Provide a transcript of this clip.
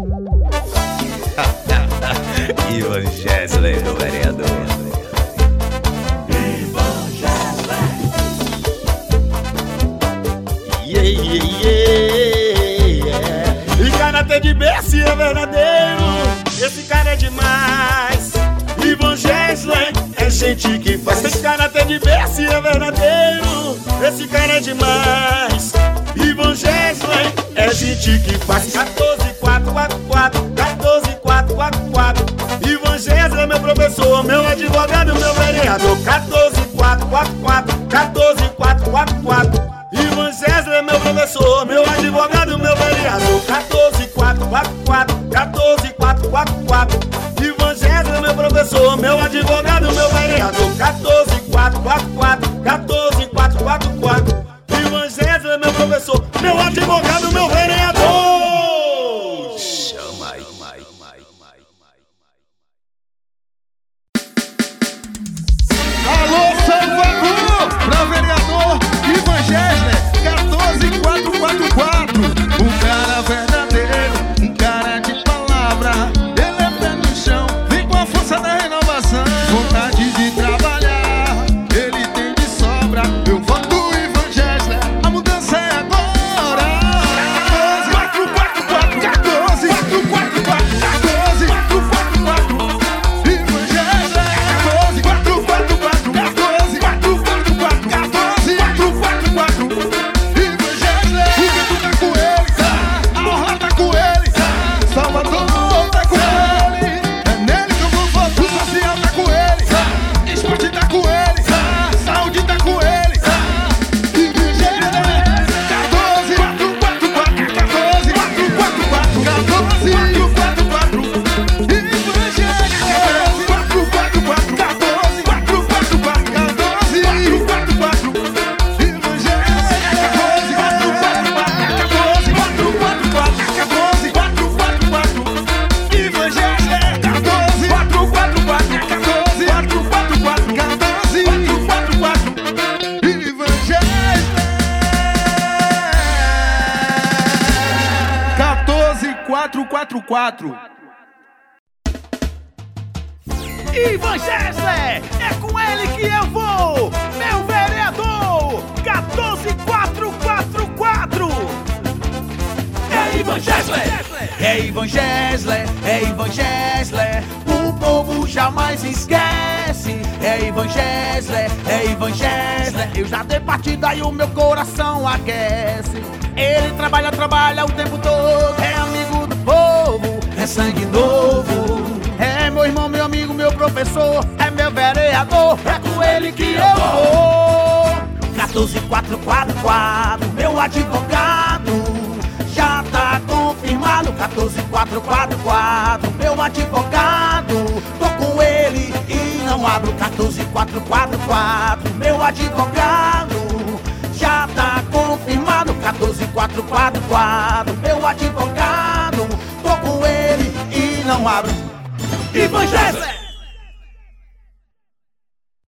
Ivan Gesley, do vereador. E caráter de Bessie é verdadeiro. Esse cara é demais. Ivan Gesley é gente que faz. Esse caráter de Bessie é verdadeiro. Esse cara é demais. Ivan Gesley é gente que faz. 14, 4, 4, 4. 14, 4, 4, 4. Ivan Gesley é meu professor, meu advogado, meu vereador. 14, 4, 4, 4. 14, 4, 4, 4. Ivan Gesley é meu professor, meu advogado, meu vereador. 14, 4, 4, 4. 14, 4, 4, 4. Ivan Gesley é meu professor, meu advogado, meu vereador. 14, mai. 14, 444. Ivan Gessler, é com ele que eu vou! Meu vereador, 14444! É Ivan Gessler! É Ivan Gessler, é Ivan Gessler, o povo jamais esquece. É Ivan Gessler, é Ivan Gessler, eu já dei partida e o meu coração aquece. Ele trabalha, trabalha o tempo todo, é é sangue novo. É meu irmão, meu amigo, meu professor, é meu vereador, é com ele que eu vou. 14444, meu advogado, já tá confirmado. 14444, meu advogado, tô com ele e não abro. 14444, meu advogado, já tá confirmado. 14444, meu advogado, não abro. Gessler!